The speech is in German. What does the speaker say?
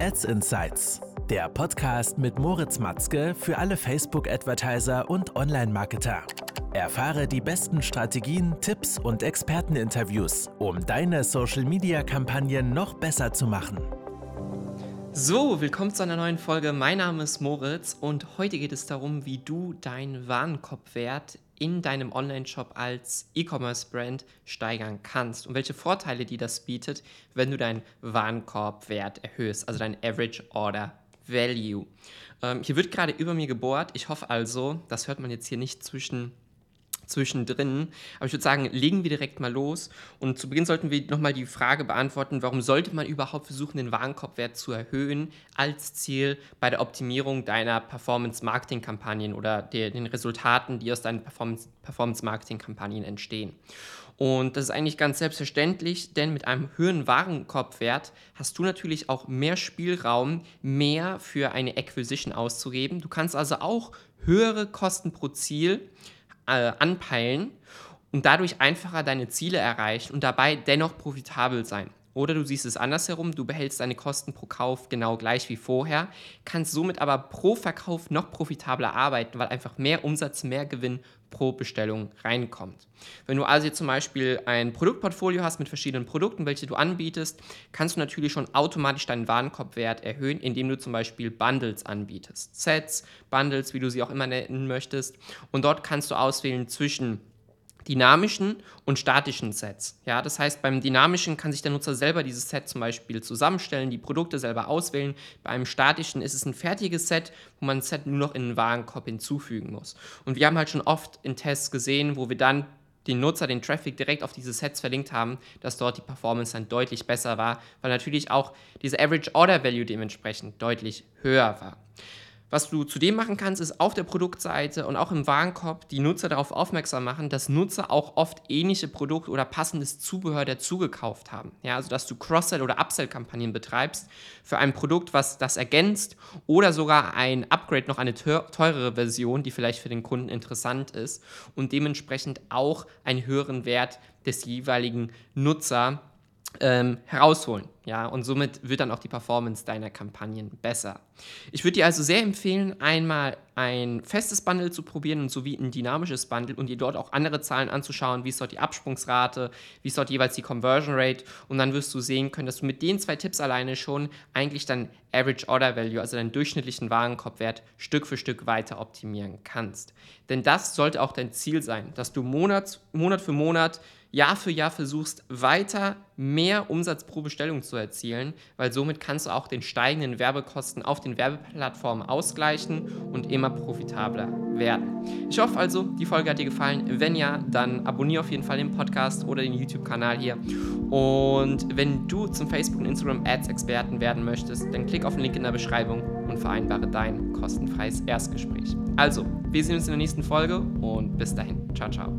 Ads Insights, der Podcast mit Moritz Matzke für alle Facebook-Advertiser und Online-Marketer. Erfahre die besten Strategien, Tipps und Experteninterviews, um deine Social-Media-Kampagnen noch besser zu machen. So, willkommen zu einer neuen Folge. Mein Name ist Moritz und heute geht es darum, wie du deinen Warenkorbwert in deinem Online-Shop als E-Commerce-Brand steigern kannst und welche Vorteile die das bietet, wenn du deinen Warenkorbwert erhöhst, also dein Average Order Value. Ähm, hier wird gerade über mir gebohrt. Ich hoffe also, das hört man jetzt hier nicht zwischen zwischendrin. Aber ich würde sagen, legen wir direkt mal los. Und zu Beginn sollten wir nochmal die Frage beantworten, warum sollte man überhaupt versuchen, den Warenkorbwert zu erhöhen als Ziel bei der Optimierung deiner Performance-Marketing-Kampagnen oder der, den Resultaten, die aus deinen Performance-Marketing-Kampagnen entstehen. Und das ist eigentlich ganz selbstverständlich, denn mit einem höheren Warenkorbwert hast du natürlich auch mehr Spielraum, mehr für eine Acquisition auszugeben. Du kannst also auch höhere Kosten pro Ziel äh, anpeilen und dadurch einfacher deine Ziele erreichen und dabei dennoch profitabel sein. Oder du siehst es andersherum, du behältst deine Kosten pro Kauf genau gleich wie vorher, kannst somit aber pro Verkauf noch profitabler arbeiten, weil einfach mehr Umsatz, mehr Gewinn pro Bestellung reinkommt. Wenn du also jetzt zum Beispiel ein Produktportfolio hast mit verschiedenen Produkten, welche du anbietest, kannst du natürlich schon automatisch deinen Warenkorbwert erhöhen, indem du zum Beispiel Bundles anbietest. Sets, Bundles, wie du sie auch immer nennen möchtest. Und dort kannst du auswählen zwischen dynamischen und statischen Sets. Ja, das heißt, beim dynamischen kann sich der Nutzer selber dieses Set zum Beispiel zusammenstellen, die Produkte selber auswählen. Bei einem statischen ist es ein fertiges Set, wo man das Set nur noch in den Warenkorb hinzufügen muss. Und wir haben halt schon oft in Tests gesehen, wo wir dann den Nutzer, den Traffic direkt auf diese Sets verlinkt haben, dass dort die Performance dann deutlich besser war, weil natürlich auch diese Average Order Value dementsprechend deutlich höher war. Was du zudem machen kannst, ist auf der Produktseite und auch im Warenkorb die Nutzer darauf aufmerksam machen, dass Nutzer auch oft ähnliche Produkte oder passendes Zubehör dazugekauft haben. Ja, also dass du Cross-Sell- oder Upsell-Kampagnen betreibst für ein Produkt, was das ergänzt oder sogar ein Upgrade noch eine teurere Version, die vielleicht für den Kunden interessant ist und dementsprechend auch einen höheren Wert des jeweiligen Nutzer ähm, herausholen. Ja, und somit wird dann auch die Performance deiner Kampagnen besser. Ich würde dir also sehr empfehlen, einmal ein festes Bundle zu probieren und sowie ein dynamisches Bundle und dir dort auch andere Zahlen anzuschauen, wie ist dort die Absprungsrate, wie ist dort jeweils die Conversion Rate und dann wirst du sehen können, dass du mit den zwei Tipps alleine schon eigentlich dein Average Order Value, also deinen durchschnittlichen Warenkorbwert, Stück für Stück weiter optimieren kannst. Denn das sollte auch dein Ziel sein, dass du Monat, Monat für Monat Jahr für Jahr versuchst, weiter mehr Umsatz pro Bestellung zu erzielen, weil somit kannst du auch den steigenden Werbekosten auf den Werbeplattformen ausgleichen und immer profitabler werden. Ich hoffe also, die Folge hat dir gefallen. Wenn ja, dann abonniere auf jeden Fall den Podcast oder den YouTube-Kanal hier. Und wenn du zum Facebook und Instagram Ads Experten werden möchtest, dann klick auf den Link in der Beschreibung und vereinbare dein kostenfreies Erstgespräch. Also, wir sehen uns in der nächsten Folge und bis dahin. Ciao, ciao.